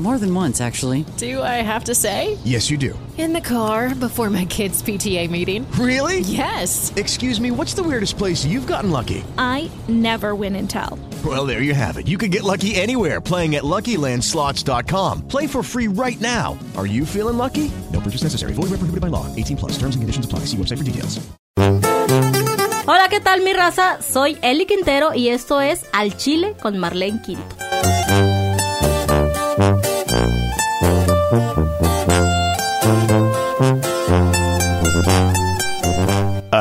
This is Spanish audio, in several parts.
More than once, actually. Do I have to say? Yes, you do. In the car before my kids' PTA meeting. Really? Yes. Excuse me, what's the weirdest place you've gotten lucky? I never win and tell. Well, there you have it. You can get lucky anywhere playing at LuckyLandSlots.com. Play for free right now. Are you feeling lucky? No purchase necessary. Void where prohibited by law. 18 plus. Terms and conditions apply. See website for details. Hola, ¿qué tal mi raza? Soy Eli Quintero y esto es Al Chile con Marlene Quinto.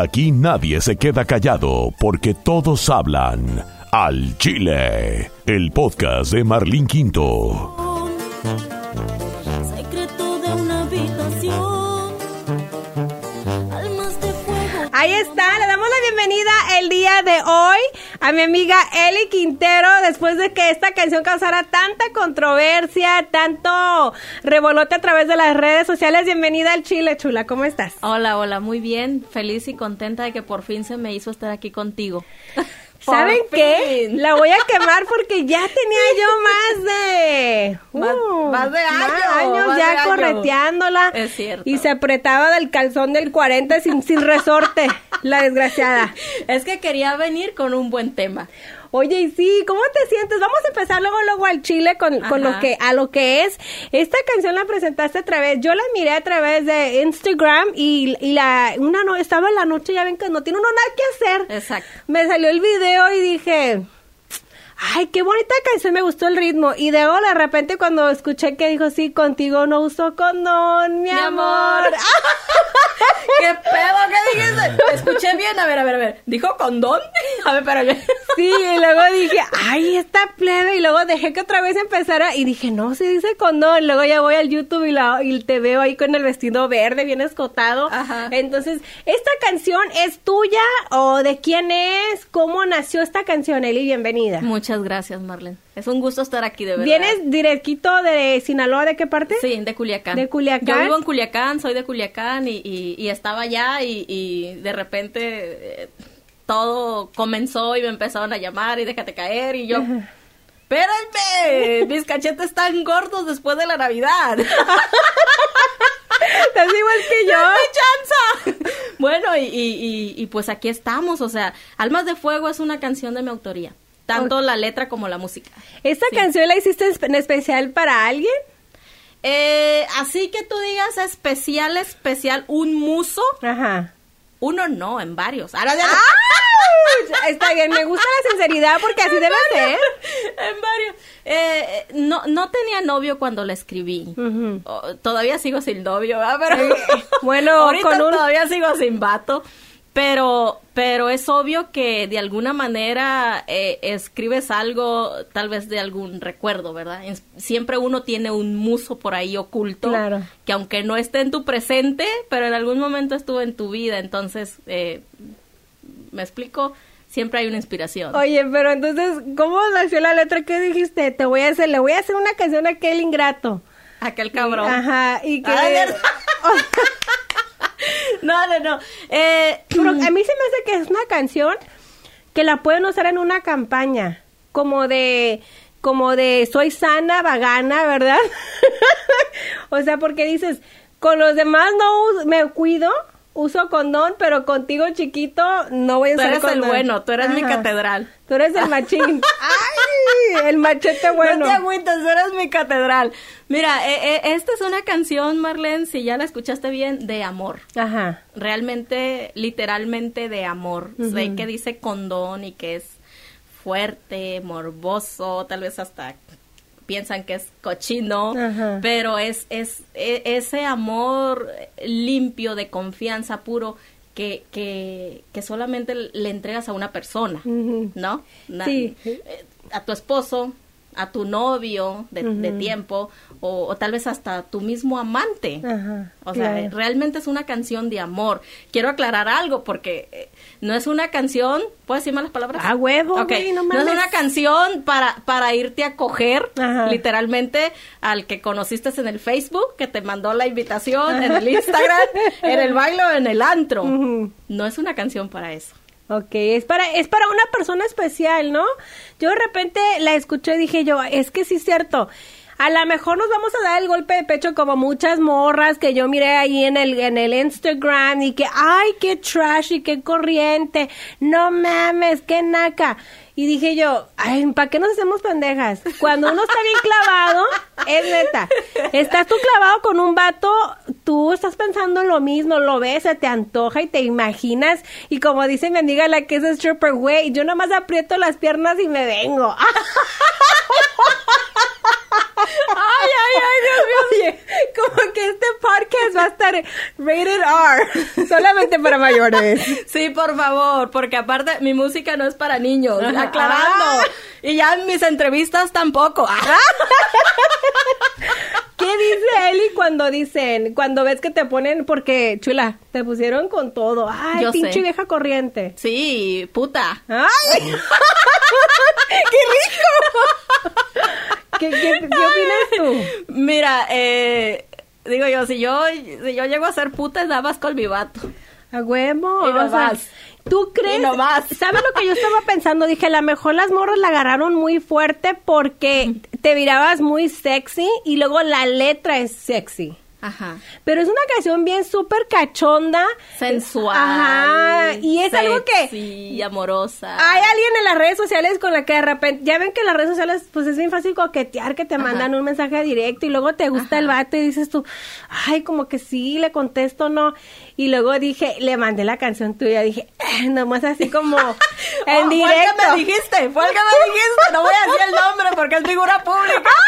Aquí nadie se queda callado porque todos hablan. Al Chile, el podcast de Marlene Quinto. Secreto de una habitación. Almas de fuego. Ahí está, le damos la bienvenida el día de hoy a mi amiga Eli Quintero después de que esta canción causara tanta controversia, tanto revolote a través de las redes sociales. Bienvenida al Chile, chula, ¿cómo estás? Hola, hola, muy bien, feliz y contenta de que por fin se me hizo estar aquí contigo. ¿Saben Por qué? fin. La voy a quemar porque ya tenía yo más de... Uh, más de año, años más ya de correteándola. Es cierto. Y se apretaba del calzón del 40 sin, sin resorte, la desgraciada. Es que quería venir con un buen tema. Oye, y sí, ¿cómo te sientes? Vamos a empezar luego luego al Chile con, con lo que a lo que es. Esta canción la presentaste a través, yo la miré a través de Instagram y, y la una no estaba en la noche, ya ven que no tiene uno nada que hacer. Exacto. Me salió el video y dije, ay, qué bonita canción, me gustó el ritmo. Y luego de repente cuando escuché que dijo, sí, contigo no uso condón, mi, Mi amor. amor. ¿Qué pedo? ¿Qué dijiste? Escuché bien. A ver, a ver, a ver. ¿Dijo condón? A ver, yo... Sí, y luego dije, ay, esta plebe, y luego dejé que otra vez empezara, y dije, no, se dice condón, luego ya voy al YouTube y, la, y te veo ahí con el vestido verde, bien escotado. Ajá. Entonces, ¿esta canción es tuya o de quién es? ¿Cómo nació esta canción, Eli? Bienvenida. Muchas gracias, Marlene. Es un gusto estar aquí, de verdad. ¿Vienes directito de Sinaloa? ¿De qué parte? Sí, de Culiacán. ¿De Culiacán? Yo vivo en Culiacán, soy de Culiacán y, y- y estaba allá y, y de repente eh, todo comenzó y me empezaron a llamar y déjate caer y yo... Espérenme, mis cachetes están gordos después de la Navidad. Estás igual que yo. ¡Dame chanza! Bueno, y, y- y- y pues aquí estamos, o sea, Almas de Fuego es una canción de mi autoría, tanto la letra como la música. ¿Esta Sí. canción la hiciste en especial para alguien? Eh, así que tú digas especial, especial, un muso, Ajá. uno no, en varios. Ahora ya- ¡Ay! Está bien, me gusta la sinceridad porque así debe ser. en varios. Eh, no, no tenía novio cuando la escribí. Oh, todavía sigo sin novio, ¿verdad? Pero bueno, ahorita con un- todavía sigo sin vato. Pero, pero es obvio que de alguna manera eh, escribes algo, tal vez de algún recuerdo, ¿verdad? Es- Siempre uno tiene un muso por ahí oculto, Claro. que aunque no esté en tu presente, pero en algún momento estuvo en tu vida, entonces, eh, ¿me explico? Siempre hay una inspiración. Oye, pero entonces, ¿cómo nació la letra? ¿Qué dijiste? Te voy a hacer, le voy a hacer una canción a aquel ingrato. Aquel cabrón. Ajá, y que... Ah. No, no, no. Eh, Pero a mí se me hace que es una canción que la pueden usar en una campaña, como de como de soy sana, vagana, ¿verdad? o sea, porque dices, con los demás no me cuido, uso condón, pero contigo chiquito no voy a tú usar eres el bueno, tú eres mi catedral. Tú eres el machín. ¡Ay! El machete bueno. No te agüites, tú eres mi catedral. Mira, eh, eh, esta es una canción, Marlene, si ya la escuchaste bien, de amor. Ajá. Realmente, literalmente de amor. Sé que dice condón y que es fuerte, morboso, tal vez hasta piensan que es cochino, Ajá. pero es, es e- ese amor limpio de confianza puro que, que, que solamente le entregas a una persona. ¿no? Na- Sí. eh, A tu esposo, a tu novio de, tiempo, o, o tal vez hasta tu mismo amante. Ajá, O sea, claro. realmente es una canción de amor. Quiero aclarar algo porque eh, no es una canción, ¿puedo decir malas palabras? A huevo, Ok, güey, no es una canción para, para irte a coger, Ajá. literalmente, al que conociste en el Facebook, que te mandó la invitación, en el Instagram, en el baile o en el antro. No es una canción para eso. Ok, es para, es para una persona especial, ¿no? Yo de repente la escuché y dije yo, es que sí es cierto. A lo mejor nos vamos a dar el golpe de pecho como muchas morras que yo miré ahí en el, en el Instagram y que, ay, qué trash y qué corriente. No mames, qué naca. Y dije yo, ay, ¿para qué nos hacemos pendejas? Cuando uno está bien clavado, es neta. Estás tú clavado con un vato, tú estás pensando en lo mismo, lo ves, se te antoja y te imaginas. Y como dice mi amiga la que es stripper, güey, yo nomás aprieto las piernas y me vengo. Ay, ay, ay, Dios mío. Oye, como que este podcast va a estar rated R, solamente para mayores. Sí, por favor, porque aparte mi música no es para niños, aclarando. Ah. Y ya en mis entrevistas tampoco. ¿Qué dice Eli cuando dicen, cuando ves que te ponen, porque, chula, te pusieron con todo? Ay, Yo pinche sé. vieja corriente. Sí, puta. ¡Ay! ¡Qué rico! ¿Qué, qué, qué opinas tú? Mira, eh, digo yo, si yo, si yo llego a ser puta, es nada más con mi vato. A huevo. Y no o sea, más. ¿Tú crees? Y no más. ¿Sabes lo que yo estaba pensando? Dije, a lo mejor las morras la agarraron muy fuerte porque te mirabas muy sexy y luego la letra es sexy. Ajá. Pero es una canción bien súper cachonda. Sensual. Ajá. Y es algo que Sí, amorosa. hay alguien en las redes sociales con la que de repente, ya ven que en las redes sociales pues es bien fácil coquetear, que te Ajá. mandan un mensaje directo y luego te gusta el vato y dices tú, ay, como que sí, le contesto, no. Y luego dije, le mandé la canción tuya, dije, eh, nomás así como en Oh, Fue el directo. que me dijiste, fue el que me dijiste. No voy a decir el nombre porque es figura pública.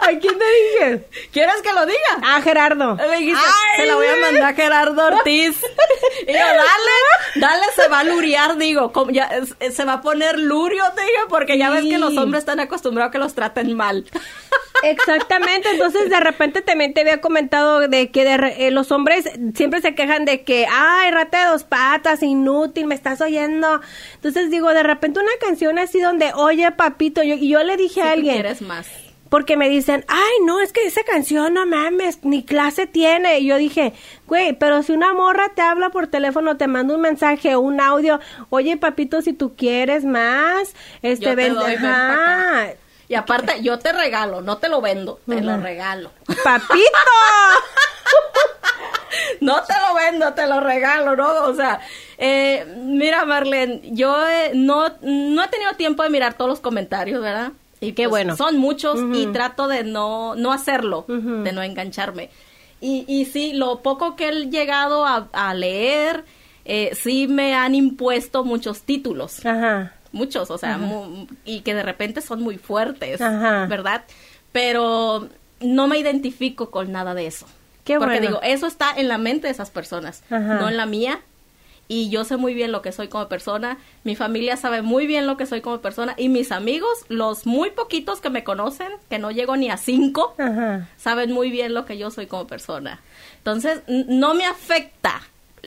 ¿A quién te dije? ¿Quieres que lo diga? A Gerardo. Me dijiste, Ay, se la voy a mandar a Gerardo Ortiz. Y yo, dale, dale, se va a luriar, digo, como ya, es- se va a poner lurio, te digo, porque ya ves que los hombres están acostumbrados a que los traten mal. Exactamente, entonces de repente también te había comentado de que de eh, los hombres siempre se quejan de que, ay, rata de dos patas, inútil, me estás oyendo. Entonces digo, de repente una canción así donde, oye, papito, yo, y yo le dije a alguien, quieres más. porque me dicen, ay, no, es que esa canción, no mames, ni clase tiene. Y yo dije, güey, pero si una morra te habla por teléfono, te manda un mensaje, un audio, oye, papito, si tú quieres más, este, Yo te ven, doy, ajá. Y aparte, yo te regalo, no te lo vendo, te lo regalo. papito. No te lo vendo, te lo regalo, ¿no? O sea, eh, mira, Marlene, yo eh, no, no he tenido tiempo de mirar todos los comentarios, ¿verdad? Y Qué pues, bueno. Son muchos y trato de no, no hacerlo, de no engancharme. Y, y sí, lo poco que he llegado a, a leer, eh, sí me han impuesto muchos títulos. Ajá. Muchos, o sea, y que de repente son muy fuertes, Ajá. ¿verdad? Pero no me identifico con nada de eso. Qué Porque bueno. digo, eso está en la mente de esas personas, Ajá. no en la mía. Y yo sé muy bien lo que soy como persona, mi familia sabe muy bien lo que soy como persona y mis amigos, los muy poquitos que me conocen, que no llego ni a cinco, Ajá. saben muy bien lo que yo soy como persona. Entonces, no me afecta.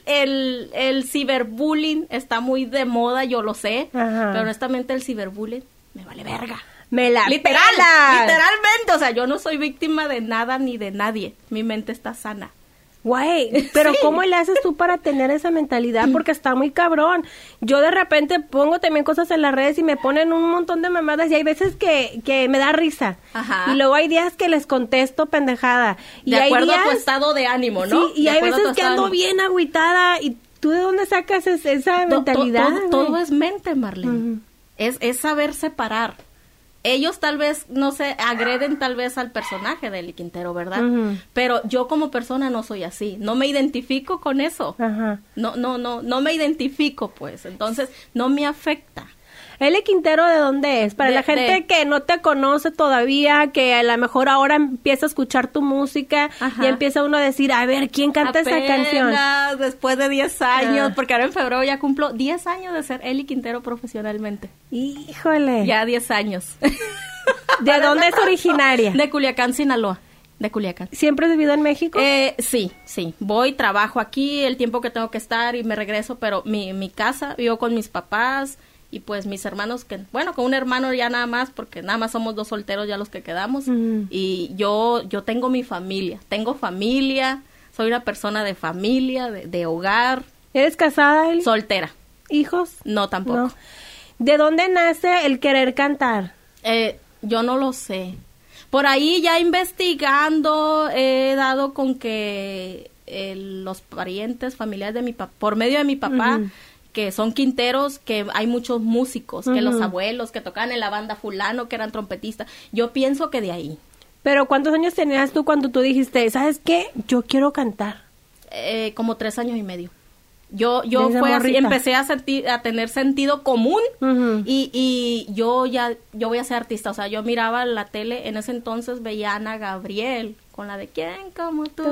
El, el ciberbullying está muy de moda, yo lo sé, Ajá. pero honestamente el ciberbullying me vale verga. Me la Literal, literalmente, o sea, yo no soy víctima de nada ni de nadie. Mi mente está sana. Güey, pero Sí. ¿cómo le haces tú para tener esa mentalidad? Porque está muy cabrón. Yo de repente pongo también cosas en las redes y me ponen un montón de mamadas y hay veces que, que me da risa. Ajá. Y luego hay días que les contesto pendejada. Y De hay acuerdo días, a tu estado de ánimo, ¿no? Sí, y De hay veces que ando bien agüitada y ¿tú de dónde sacas es- esa To- to- mentalidad? todo, es mente, Marlene. es, es saber separar. Ellos tal vez, no sé, agreden tal vez al personaje del Quintero, ¿verdad? Pero yo como persona no soy así. No me identifico con eso. Ajá. No, no, no, no me identifico, pues. Entonces, no me afecta. Eli Quintero, ¿de dónde es? Para De- la gente de- que no te conoce todavía, que a lo mejor ahora empieza a escuchar tu música Ajá. y empieza uno a decir, a ver, ¿quién canta esa canción? Apenas después de 10 años, Ah. porque ahora en febrero ya cumplo 10 años de ser Eli Quintero profesionalmente. Híjole. Ya 10 años. ¿De dónde es originaria? De Culiacán, Sinaloa. De Culiacán. ¿Siempre has vivido en México? Eh, sí, sí. Voy, trabajo aquí el tiempo que tengo que estar y me regreso, pero mi, mi casa, vivo con mis papás y pues mis hermanos que, bueno, con un hermano ya nada más, porque nada más somos dos solteros ya los que quedamos. Y yo, yo tengo mi familia, tengo familia, soy una persona de familia, de, de hogar, ¿Eres casada, Eli? soltera. ¿Hijos? No, tampoco. No. ¿De dónde nace el querer cantar? Eh, yo no lo sé. Por ahí ya investigando he dado con que eh, los parientes, familiares de mi papá, por medio de mi papá. Que son quinteros, que hay muchos músicos, que los abuelos que tocaban en la banda fulano, que eran trompetistas. Yo pienso que de ahí. Pero ¿cuántos años tenías tú cuando tú dijiste, ¿sabes qué? Yo quiero cantar. Eh, como tres años y medio. Yo, yo fue así, empecé a, sentir, a tener sentido común y, y yo ya, yo voy a ser artista. O sea, yo miraba la tele, en ese entonces veía a Ana Gabriel con la de ¿Quién como tú?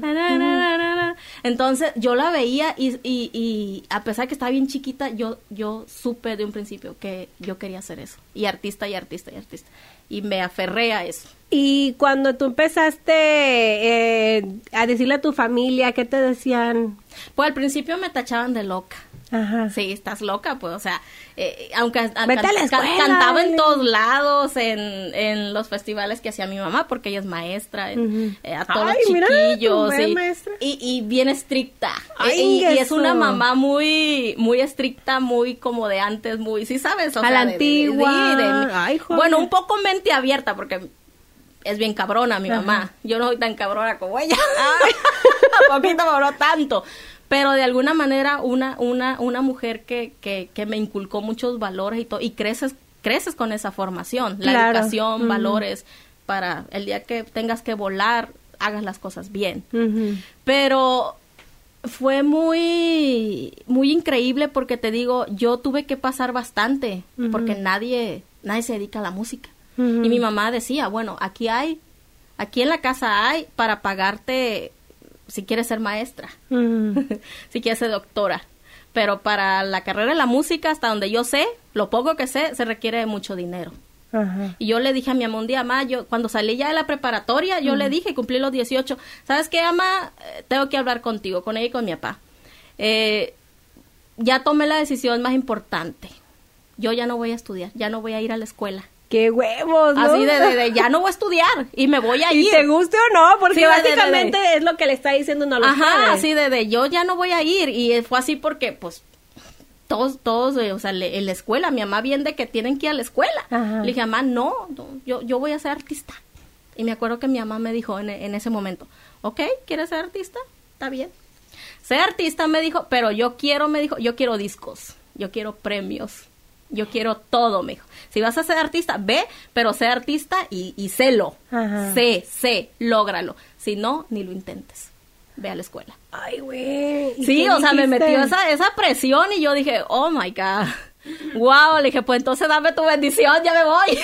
Na, na, na. Entonces yo la veía y, y, y a pesar que estaba bien chiquita, yo, yo supe de un principio que yo quería hacer eso. Y artista y artista y artista. Y me aferré a eso. Y cuando tú empezaste eh, a decirle a tu familia, ¿qué te decían? Pues al principio me tachaban de loca. Ajá. Sí, estás loca, pues, o sea, eh, aunque a- a can- cantaba en todos lados, en, en los festivales que hacía mi mamá, porque ella es maestra, eh, a todos Ay, los chiquillos, y, maestra. y, y bien estricta. Ay, y, y es una mamá muy, muy estricta, muy como de antes, muy, sí sabes, o A sea, la de- de- de- antigua. de- Ay, bueno, un poco mente abierta, porque es bien cabrona mi Ajá. mamá. Yo no soy tan cabrona como ella. poquito, pero no tanto. Pero de alguna manera una, una, una mujer que, que, que me inculcó muchos valores y todo, y creces, creces con esa formación, la Claro. educación, valores, para el día que tengas que volar, hagas las cosas bien. Pero fue muy, muy increíble porque te digo, yo tuve que pasar bastante, porque nadie, nadie se dedica a la música. Y mi mamá decía, bueno, aquí hay, aquí en la casa hay para pagarte si quieres ser maestra, Ujú. si quieres ser doctora. Pero para la carrera de la música, hasta donde yo sé, lo poco que sé, se requiere de mucho dinero. Ajá. Y yo le dije a mi mamá un día, mamá, yo cuando salí ya de la preparatoria, yo le dije, cumplí los 18, ¿sabes qué, mamá? Eh, Tengo que hablar contigo, con ella y con mi papá. Eh, ya tomé la decisión más importante. Yo ya no voy a estudiar, ya no voy a ir a la escuela. ¡Qué huevos! ¿no? Así de, de, de, ya no voy a estudiar y me voy a Y ir. te guste o no, porque Sí, de- básicamente es lo que le está diciendo uno a los Ajá, padres. así de, de, yo ya no voy a ir. Y fue así porque, pues, todos, todos, eh, o sea, le- en la escuela, mi mamá bien de que tienen que ir a la escuela. Ajá. Le dije, mamá, no, no, yo, yo voy a ser artista. Y me acuerdo que mi mamá me dijo en, en ese momento, ok, ¿quieres ser artista? Está bien. Ser artista, me dijo, pero yo quiero, me dijo, yo quiero discos, yo quiero premios, yo quiero todo, me dijo. Si vas a ser artista, ve, pero sé artista y, y sélo. Ajá. Sé, sé, lógralo. Si no, ni lo intentes. Ve a la escuela. Ay, güey. ¿y Sí, o sea, me metió esa, esa presión y yo dije, oh my God. Wow, le dije, pues entonces dame tu bendición, ya me voy.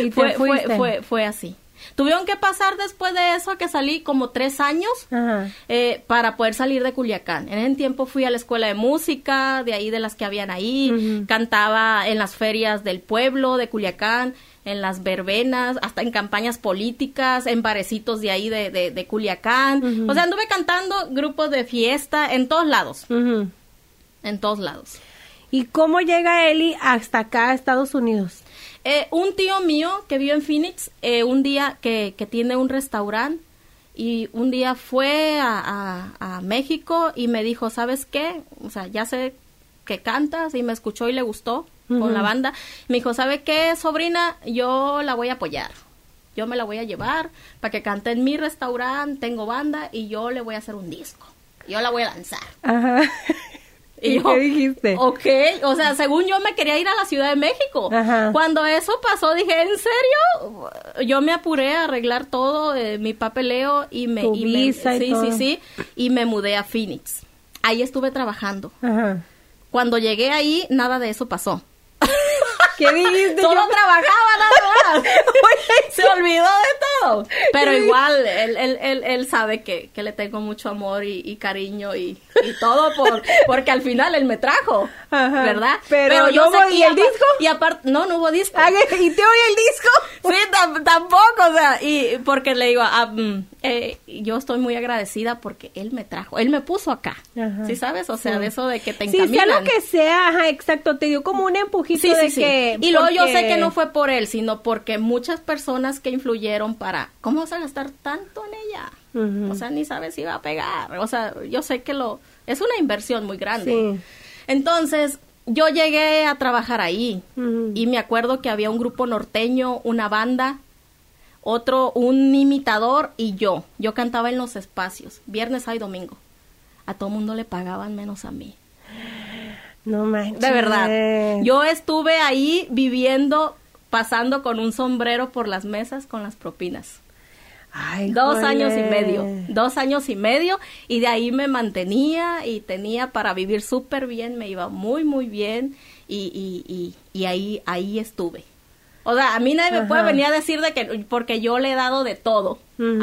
Y fue, fue, fue, fue así. Tuvieron que pasar después de eso que salí como tres años eh, para poder salir de Culiacán. En ese tiempo fui a la escuela de música, de ahí de las que habían ahí, cantaba en las ferias del pueblo de Culiacán, en las verbenas, hasta en campañas políticas, en barecitos de ahí de, de, de Culiacán. O sea, anduve cantando grupos de fiesta en todos lados, en todos lados. ¿Y cómo llega Eli hasta acá a Estados Unidos? Eh, un tío mío que vive en Phoenix, eh, un día que, que tiene un restaurante y un día fue a, a- a México y me dijo, ¿sabes qué? O sea, ya sé que cantas y me escuchó y le gustó con la banda. Me dijo, ¿sabe qué, sobrina? Yo la voy a apoyar. Yo me la voy a llevar para que cante en mi restaurante, tengo banda y yo le voy a hacer un disco. Yo la voy a lanzar. Ajá. ¿Y yo, qué dijiste? Ok, o sea, según yo me quería ir a la Ciudad de México. Ajá. Cuando eso pasó, dije, ¿en serio? Yo me apuré a arreglar todo, eh, mi papeleo y me... Tu y me- y sí, todo. sí, sí, y me mudé a Phoenix. Ahí estuve trabajando. Ajá. cuando llegué ahí, nada de eso pasó. ¿Qué dijiste? Solo Yo- trabajaba nada más. Se olvidó de todo. Pero igual, él, él, él, él sabe que, que le tengo mucho amor y, y cariño y, y todo por, porque al final él me trajo, Ajá. ¿verdad? Pero yo no sé hubo- que ¿y el disco? Y aparte, no, no hubo disco. Ah, ¿Y te oye el disco? Sí, tam- tampoco, o sea, y porque le digo, ah, mm, eh, yo estoy muy agradecida porque él me trajo, él me puso acá, Ajá. ¿sí sabes? O sea, Sí. de eso de que te Sí, sea encaminan. lo que sea, ajá, exacto, te dio como un empujito Sí, de sí, sí. Y luego yo sé que no fue por él, sino porque muchas personas que influyeron para, ¿cómo vas a gastar tanto en ella? O sea, ni sabes si va a pegar. O sea, yo sé que lo, es una inversión muy grande. Sí. Entonces, yo llegué a trabajar ahí y me acuerdo que había un grupo norteño, una banda, otro, un imitador y yo. Yo cantaba en los espacios, viernes, sábado y domingo. A todo mundo le pagaban menos a mí. No manches. De verdad. Yo estuve ahí viviendo, pasando con un sombrero por las mesas con las propinas. Ay, Dos años y medio, dos años y medio, y de ahí me mantenía y tenía para vivir súper bien, me iba muy, muy bien, y, y, y, y ahí, ahí estuve. O sea, a mí nadie me puede venir a decir de que, porque yo le he dado de todo,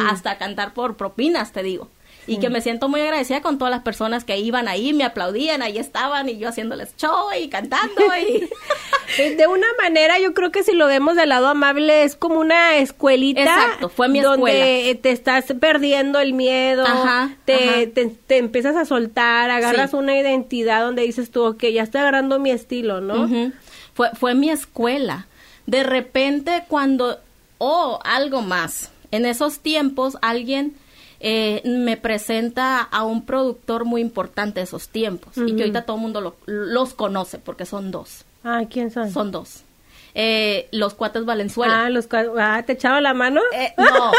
hasta cantar por propinas, te digo. Y que me siento muy agradecida con todas las personas que iban ahí, me aplaudían, ahí estaban, y yo haciéndoles show y cantando, y... De una manera, yo creo que si lo vemos del lado amable, es como una escuelita. Exacto, fue mi donde escuela. te estás perdiendo el miedo, Ajá, te, ajá. Te, te empiezas a soltar, agarras Sí. una identidad donde dices tú, ok, ya estoy agarrando mi estilo, ¿no? Fue, fue mi escuela. De repente cuando, oh, algo más. En esos tiempos alguien eh, me presenta a un productor muy importante de esos tiempos. Y que ahorita todo el mundo lo- los conoce porque son dos. Ah, ¿quién son? Son dos. Eh, los cuates Valenzuela. Ah, los cua- ah, ¿te echaba la mano? Eh, no,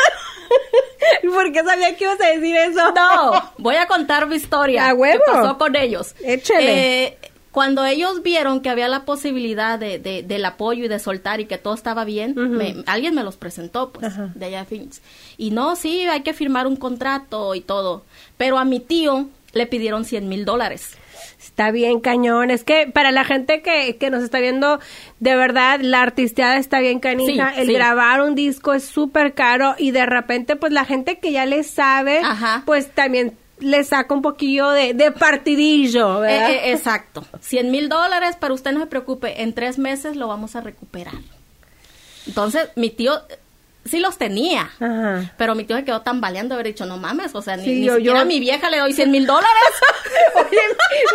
¿Por qué sabía que ibas a decir eso? no, voy a contar mi historia. ¡A huevo! ¿Qué pasó con ellos? Échale. Eh, cuando ellos vieron que había la posibilidad de, de- del apoyo y de soltar y que todo estaba bien, me- alguien me los presentó, pues, de allá Phoenix. Y no, sí, hay que firmar un contrato y todo. Pero a mi tío le pidieron 100 mil dólares. Está bien, cañón. Es que para la gente que, que nos está viendo, de verdad, la artisteada está bien canija. Sí, el sí. grabar un disco es súper caro y de repente, pues la gente que ya le sabe, Ajá. pues también le saca un poquillo de, de partidillo, ¿verdad? Eh, eh, exacto. 100 mil dólares, pero usted no se preocupe, en tres meses lo vamos a recuperar. Entonces, mi tío eh, sí los tenía. Ajá. Pero mi tío se quedó tambaleando, haber dicho, no mames, o sea, ni, Sí, ni yo- siquiera yo- a mi vieja le doy 100 mil dólares. Oye,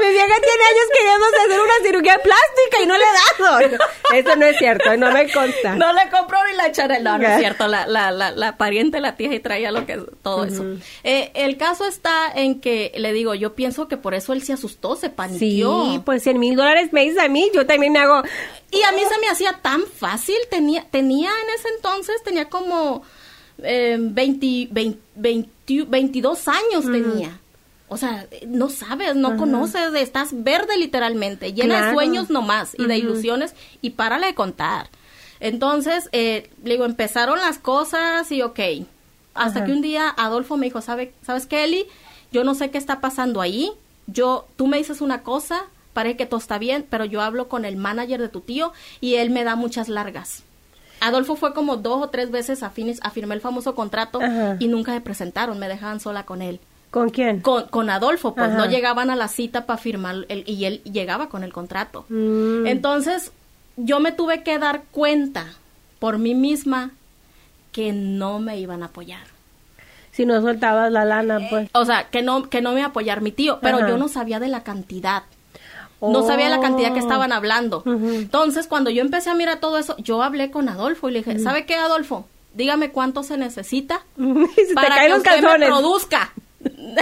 mi vieja tiene años queriéndose hacer una cirugía plástica y no le he dado. Eso no es cierto, no me consta. No le compró ni la echaré. No, no es cierto. La, la, la, la pariente, la tía, y traía lo que todo eso. Eh, el caso está en que, le digo, yo pienso que por eso él se asustó, se Sí, paniqueó. pues 100 mil dólares me dice a mí, yo también me hago... Y a mí se me hacía tan fácil. Tenía, tenía en ese entonces, tenía como eh, 20, 20, 20 22 años tenía. O sea, no sabes, no conoces, estás verde literalmente, llena de sueños nomás y de ilusiones y párale de contar. Entonces, eh, le digo, empezaron las cosas y ok. Hasta que un día Adolfo me dijo, ¿sabe, ¿sabes qué, Eli? Yo no sé qué está pasando ahí. Yo, tú me dices una cosa, parece que todo está bien, pero yo hablo con el manager de tu tío y él me da muchas largas. Adolfo fue como dos o tres veces a, Phoenix a firmar el famoso contrato Ajá. y nunca se presentaron, me dejaban sola con él. ¿Con quién? Con, con Adolfo, pues Ajá. no llegaban a la cita para firmar el- y él llegaba con el contrato. Mm. Entonces, yo me tuve que dar cuenta por mí misma que no me iban a apoyar. Si no soltabas la lana, pues. O sea, que no, que no me iba a apoyar mi tío, pero Ajá. yo no sabía de la cantidad. No sabía la cantidad que Oh. estaban hablando. Ujú. Entonces, cuando yo empecé a mirar todo eso, yo hablé con Adolfo y le dije, ¿sabe qué, Adolfo? Dígame cuánto se necesita para que usted me produzca.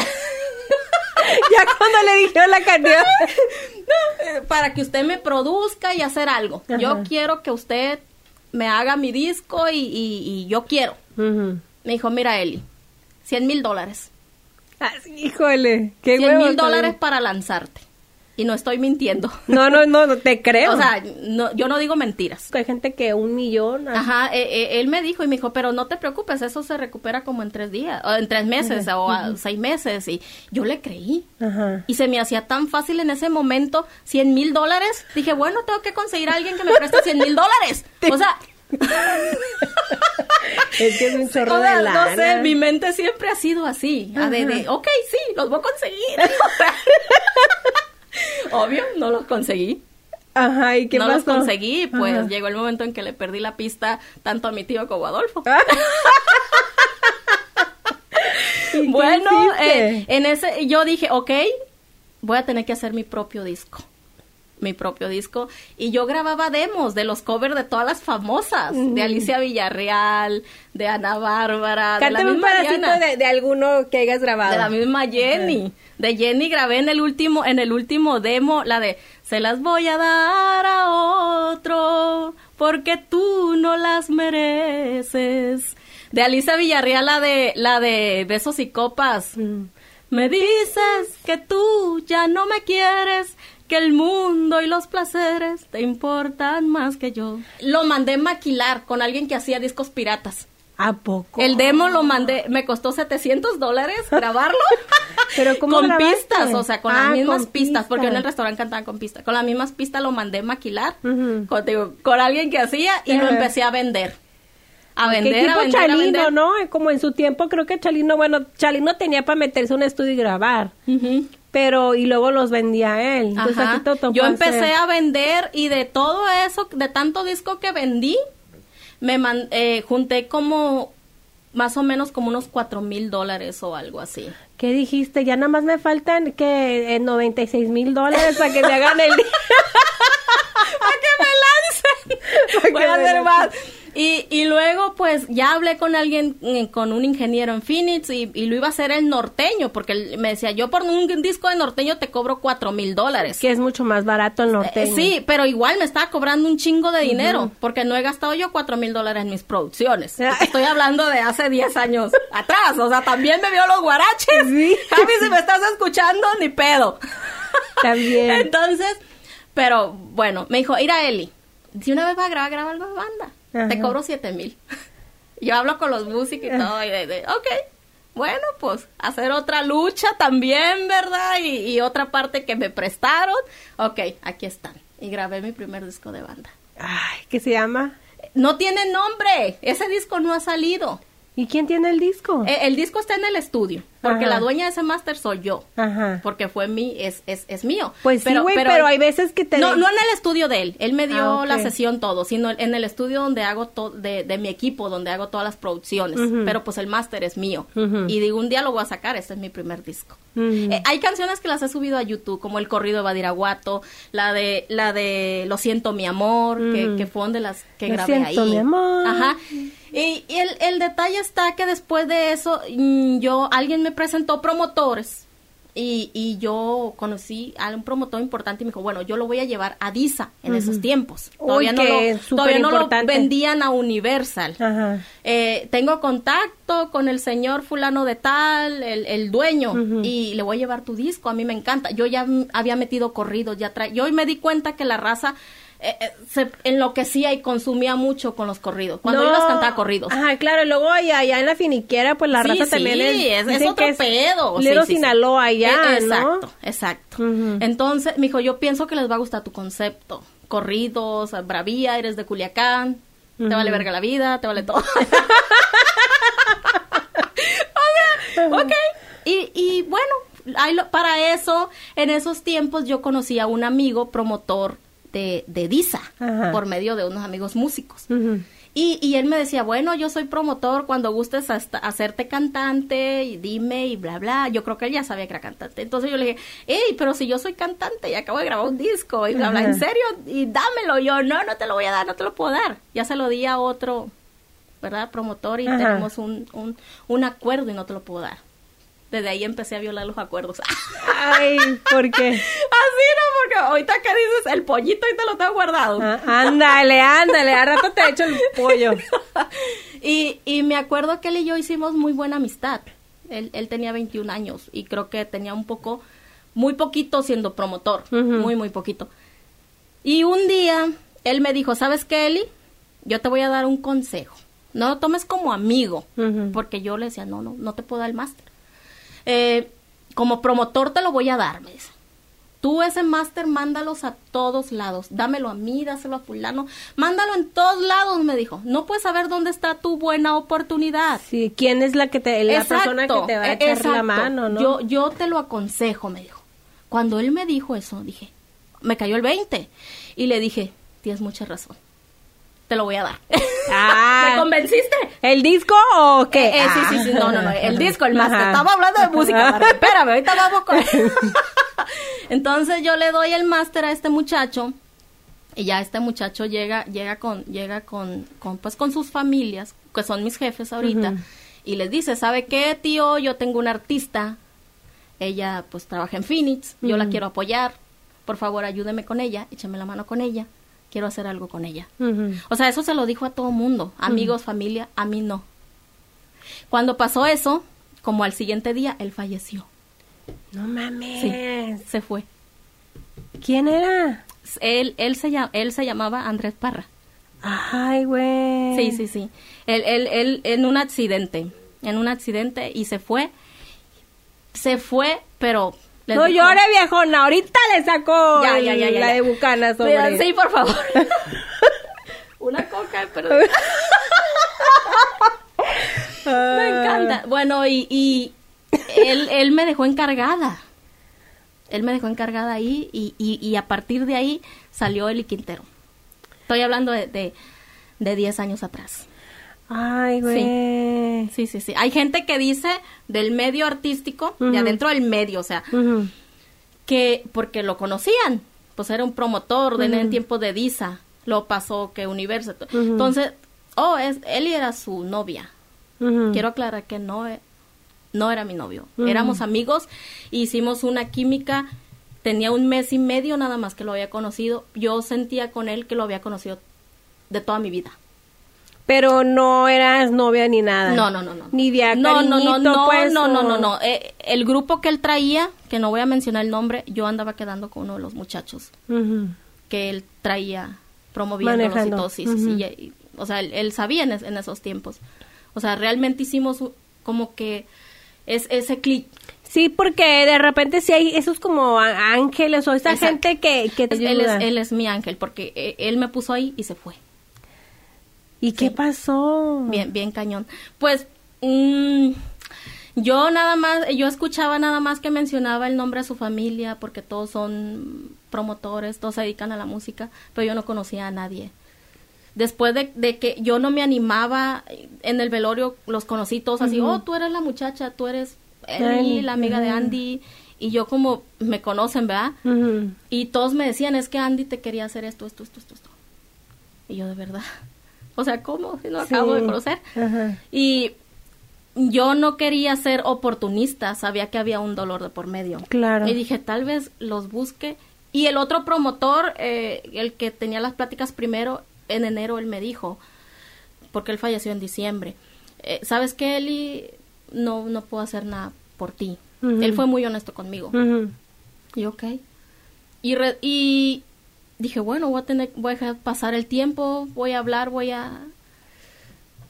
Ya cuando le dijeron la cantidad. Eh, para que usted me produzca y hacer algo. Ajá. Yo quiero que usted me haga mi disco y, y- y yo quiero. Me dijo, mira, Eli, 100 mil dólares. Ah, híjole, qué 100 huevos mil dólares para lanzarte. Y no estoy mintiendo. No, no, no, no te creo. O sea, no, yo no digo mentiras. hay gente que un millón. Ajá, eh, eh, él me dijo y me dijo, pero no te preocupes, eso se recupera como en tres días, o en tres meses o a seis meses. Y yo le creí. Ajá. Y se me hacía tan fácil en ese momento, 100 mil dólares. Dije, bueno, tengo que conseguir a alguien que me preste 100 mil dólares. O sea, Es que es un chorro o de lana. no sé, mi mente siempre ha sido así. a de, de, ok, sí, los voy a conseguir. Obvio, no los conseguí. Ajá, ¿y qué no los conseguí, pues Ajá. llegó el momento en que le perdí la pista tanto a mi tío como a Adolfo. ¿Y qué bueno, eh, en ese yo dije, ok, voy a tener que hacer mi propio disco. Mi propio disco. Y yo grababa demos de los covers de todas las famosas. De Alicia Villarreal, de Ana Bárbara, de la Cántame un misma pedacito Diana, de, de alguno que hayas grabado. de la misma Jenny. De Jenny grabé en el último, en el último demo, la de Se las voy a dar a otro, porque tú no las mereces. De Alicia Villarreal, la de, la de Besos y Copas. Me dices que tú ya no me quieres, que el mundo y los placeres te importan más que yo. Lo mandé maquilar con alguien que hacía discos piratas. ¿A poco? El demo lo mandé, me costó 700 dólares grabarlo. Pero ¿cómo con grabaste? pistas, o sea, con Ah, las mismas con pistas, porque en el restaurante cantaban con pistas. Con las mismas pistas lo mandé maquilar con, digo, con alguien que hacía y lo empecé a vender. A vender, a tipo vender, a Chalino, vender. ¿no? Como en su tiempo creo que Chalino, bueno, Chalino tenía para meterse a un estudio y grabar. Pero, y luego los vendía él. Entonces Ajá. aquí tocó Yo empecé a vender y de todo eso, de tanto disco que vendí, me man- eh, junté como más o menos como unos cuatro mil dólares o algo así. ¿Qué dijiste? Ya nada más me faltan que eh, 96 mil dólares para que me hagan el... ¡Para que me lancen! Voy a hacer más. Y, y luego, pues, ya hablé con alguien, eh, con un ingeniero en Phoenix y, y lo iba a hacer el norteño, porque él me decía, yo por un disco de norteño te cobro cuatro mil dólares. que es mucho más barato el norteño. Eh, Sí, pero igual me estaba cobrando un chingo de dinero, porque no he gastado yo cuatro mil dólares en mis producciones. Ay. Estoy hablando de hace 10 años atrás, o sea, también me vio los guaraches. Sí. Javi, si me estás escuchando, ni pedo. También. Entonces, pero bueno, me dijo, a Eli, si una vez vas a grabar, graba algo de banda. Ajá. Te cobro siete mil. Yo hablo con los músicos y todo, y de, de, ok, bueno, pues hacer otra lucha también, ¿verdad? Y, y otra parte que me prestaron. Ok, aquí están. Y grabé mi primer disco de banda. Ay, ¿qué se llama? No tiene nombre, ese disco no ha salido. ¿Y quién tiene el disco? Eh, el disco está en el estudio, porque Ajá. la dueña de ese máster soy yo. Ajá. Porque fue mi, es, es, es mío. Pues sí, güey, pero hay veces que te- No, no en el estudio de él. Él me dio Ah, la sesión todo, sino en el estudio donde hago todo, de, de mi equipo, donde hago todas las producciones. Pero pues el máster es mío. Y digo, un día lo voy a sacar, este es mi primer disco. Eh, hay canciones que las he subido a YouTube, como el corrido de Badiraguato, la de, la de Lo siento mi amor, que, que fue de las que Lo grabé siento, ahí. mi amor. Ajá. Y, y el, el detalle está que después de eso, mm, yo, alguien me presentó promotores. Y, y yo conocí a un promotor importante y me dijo, bueno, yo lo voy a llevar a DISA en esos tiempos. Uy, Todavía no, lo, todavía no lo vendían a Universal. Ajá. Eh, tengo contacto con el señor fulano de tal, el, el dueño, y le voy a llevar tu disco, a mí me encanta. Yo ya había metido corridos, ya trae, yo me di cuenta que la raza eh, eh, se enloquecía y consumía mucho con los corridos. Cuando No. yo las cantaba corridos. Ajá, claro, y luego allá, allá en la finiquera, pues la Sí, raza sí, también es, es, otro que es pedo. Little Sí. Sinaloa allá, Eh, ¿no? Exacto, exacto. Entonces, me dijo, yo pienso que les va a gustar tu concepto. Corridos, bravía, eres de Culiacán, te vale verga la vida, te vale todo. ok, ok. Y, y bueno, para eso, en esos tiempos yo conocí a un amigo promotor de, de DISA, Ajá. por medio de unos amigos músicos. Y, y él me decía, bueno, yo soy promotor, cuando gustes hasta hacerte cantante, y dime, y bla, bla. Yo creo que él ya sabía que era cantante. Entonces yo le dije, hey, pero si yo soy cantante y acabo de grabar un disco, y bla, bla. ¿en serio? Y dámelo. Yo, no, no te lo voy a dar, no te lo puedo dar. Ya se lo di a otro, ¿verdad? Promotor, y Ajá. tenemos un, un, un acuerdo y no te lo puedo dar. Desde ahí empecé a violar los acuerdos. Ay, ¿por qué? Así no, porque ahorita que dices el pollito y te lo tengo guardado. Ah, ándale, ándale, a rato te echo el pollo. y, y me acuerdo que él y yo hicimos muy buena amistad. Él, él tenía 21 años y creo que tenía un poco muy poquito siendo promotor, muy, muy poquito. Y un día él me dijo, ¿sabes qué, Eli? Yo te voy a dar un consejo. No lo tomes como amigo, porque yo le decía, no, no, no te puedo dar el máster. Eh, como promotor te lo voy a dar, me dice. Tú ese máster mándalos a todos lados. Dámelo a mí, dáselo a fulano. Mándalo en todos lados, me dijo. No puedes saber dónde está tu buena oportunidad. Sí, ¿quién es la que te, la Exacto, persona que te va a echar la mano, no? Yo, yo te lo aconsejo, me dijo. Cuando él me dijo eso, dije, me cayó el 20. Y le dije, tienes mucha razón. Te lo voy a dar. Ah. ¿Me convenciste? ¿El disco o qué? Eh, eh, sí, sí, sí, no, no, no, el disco, el máster. Estaba hablando de música, espérame, ahorita vamos con... Entonces yo le doy el máster a este muchacho y ya este muchacho llega, llega con, llega con, con, pues con sus familias, que son mis jefes ahorita, y les dice, ¿sabe qué, tío? Yo tengo una artista, ella pues trabaja en Phoenix, yo la quiero apoyar, por favor ayúdeme con ella, échame la mano con ella, quiero hacer algo con ella. O sea, eso se lo dijo a todo mundo, amigos, familia, a mí no. Cuando pasó eso, como al siguiente día, él falleció. No mames. Sí, se fue. ¿Quién era? Él, él, se, él se llamaba Andrés Parra. Ay, güey. Sí, sí, sí. Él, él, él en un accidente, en un accidente y se fue. Se fue, pero... les No llore, viejona. Ahorita le sacó Ya, el- ya, ya, ya, la de Bucanas, hombre. Sí, por favor. Una coca, pero... Ah. Me encanta. Bueno, y, y él, él me dejó encargada. Él me dejó encargada ahí y, y, y a partir de ahí salió Eli Quintero. Estoy hablando de, de, de 10 años atrás. Ay, güey. Sí, sí, sí. Hay gente que dice del medio artístico, de adentro del medio, o sea, que porque lo conocían, pues era un promotor de en el Ujú. tiempo de Disa, lo pasó que Universo. Entonces, oh, es, Eli era su novia. Quiero aclarar que no, e- no era mi novio. Éramos amigos, hicimos una química. Tenía un mes y medio nada más que lo había conocido. Yo sentía con él que lo había conocido de toda mi vida. Pero no eras novia ni nada. No, no, no, no. Ni de a No, no, no, no, pues, no, no, no, no. Eh, el grupo que él traía, que no voy a mencionar el nombre, yo andaba quedando con uno de los muchachos que él traía Manejando. sí. Ujú. y- y- o sea, él, él sabía en, es- en esos tiempos. O sea, realmente hicimos como que es ese clic. Sí, porque de repente sí hay esos como ángeles o esa Exacto. gente que, que te Es- él, es, ayuda. él es mi ángel porque eh, él me puso ahí y se fue. ¿Y qué pasó? Bien, bien cañón. Pues mm, yo nada más, yo escuchaba nada más que mencionaba el nombre de su familia porque todos son promotores, todos se dedican a la música, pero yo no conocía a nadie. Después de, de que yo no me animaba en el velorio, los conocí todos así, oh, tú eres la muchacha, tú eres la amiga de. Andy, y yo como me conocen, ¿verdad? Y todos me decían, es que Andy te quería hacer esto, esto, esto, esto, esto. Y yo de verdad, o sea, ¿cómo? Si no acabo de conocer. Ajá. Y yo no quería ser oportunista, sabía que había un dolor de por medio. Claro. Y dije, tal vez los busque. Y el otro promotor, eh, el que tenía las pláticas primero, en enero él me dijo, porque él falleció en diciembre, eh, ¿sabes qué, Eli? No, no puedo hacer nada por ti. Él fue muy honesto conmigo. Y ok. Y, re- y dije, bueno, voy a tener, voy a dejar pasar el tiempo, voy a hablar, voy a...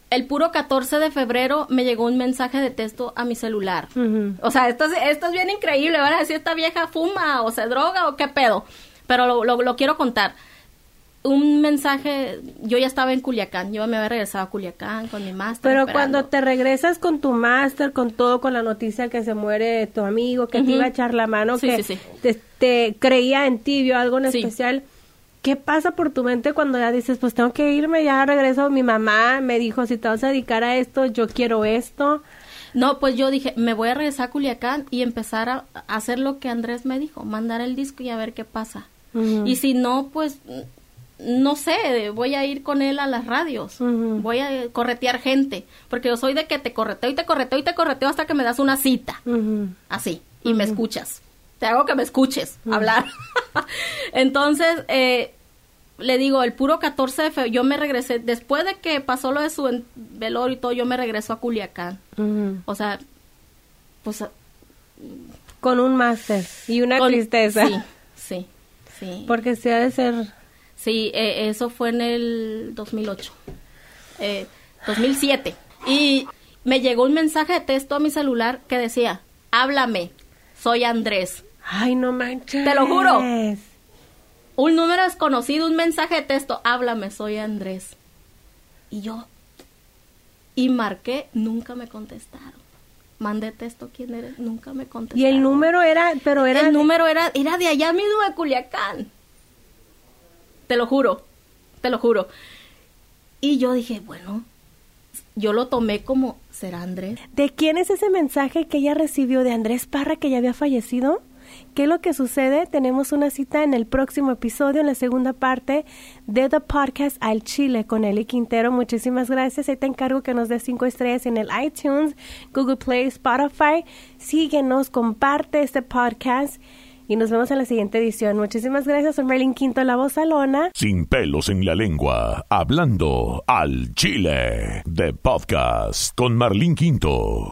El puro 14 de febrero me llegó un mensaje de texto a mi celular. O sea, esto es, esto es bien increíble. Van a decir, esta vieja fuma o se droga o qué pedo. Pero lo, lo, lo quiero contar. Un mensaje, yo ya estaba en Culiacán, yo me había regresado a Culiacán con mi máster. Pero esperando. cuando te regresas con tu máster, con todo, con la noticia que se muere tu amigo, que te iba a echar la mano, Sí, que sí, sí. Te, te creía en ti, vio algo en especial, ¿qué pasa por tu mente cuando ya dices, pues tengo que irme, ya regreso? Mi mamá me dijo, si te vas a dedicar a esto, yo quiero esto. No, pues yo dije, me voy a regresar a Culiacán y empezar a, hacer lo que Andrés me dijo, mandar el disco y a ver qué pasa. Y si no, pues no sé, voy a ir con él a las radios, voy a corretear gente, porque yo soy de que te correteo y te correteo y te correteo hasta que me das una cita, así, y me escuchas. Te hago que me escuches hablar. Entonces, eh, le digo, el puro 14 de febrero, yo me regresé, después de que pasó lo de su velorio y todo, yo me regreso a Culiacán. O sea, pues Con un máster y una Con- tristeza. Sí, sí, sí. Porque se ha de ser... Sí, eh, eso fue en el 2008, eh, 2007. Y me llegó un mensaje de texto a mi celular que decía, háblame, soy Andrés. Ay, no manches. Te lo juro. Un número desconocido, un mensaje de texto, háblame, soy Andrés. Y yo, y marqué, nunca me contestaron. Mandé texto, ¿quién eres? Nunca me contestaron. Y el número era, pero era... El número era, era de allá mismo de Culiacán. Te lo juro, te lo juro. Y yo dije, bueno, yo lo tomé como, ¿será Andrés? ¿De quién es ese mensaje que ella recibió de Andrés Parra que ya había fallecido? ¿Qué es lo que sucede? Tenemos una cita en el próximo episodio, en la segunda parte de The Podcast al Chile con Eli Quintero. Muchísimas gracias. Ahí te encargo que nos des cinco estrellas en el iTunes, Google Play, Spotify. Síguenos, comparte este podcast y nos vemos en la siguiente edición. Muchísimas gracias. Soy Merlin Quinto, la voz salona. Sin pelos en la lengua, hablando al Chile. De podcast con Marlín Quinto.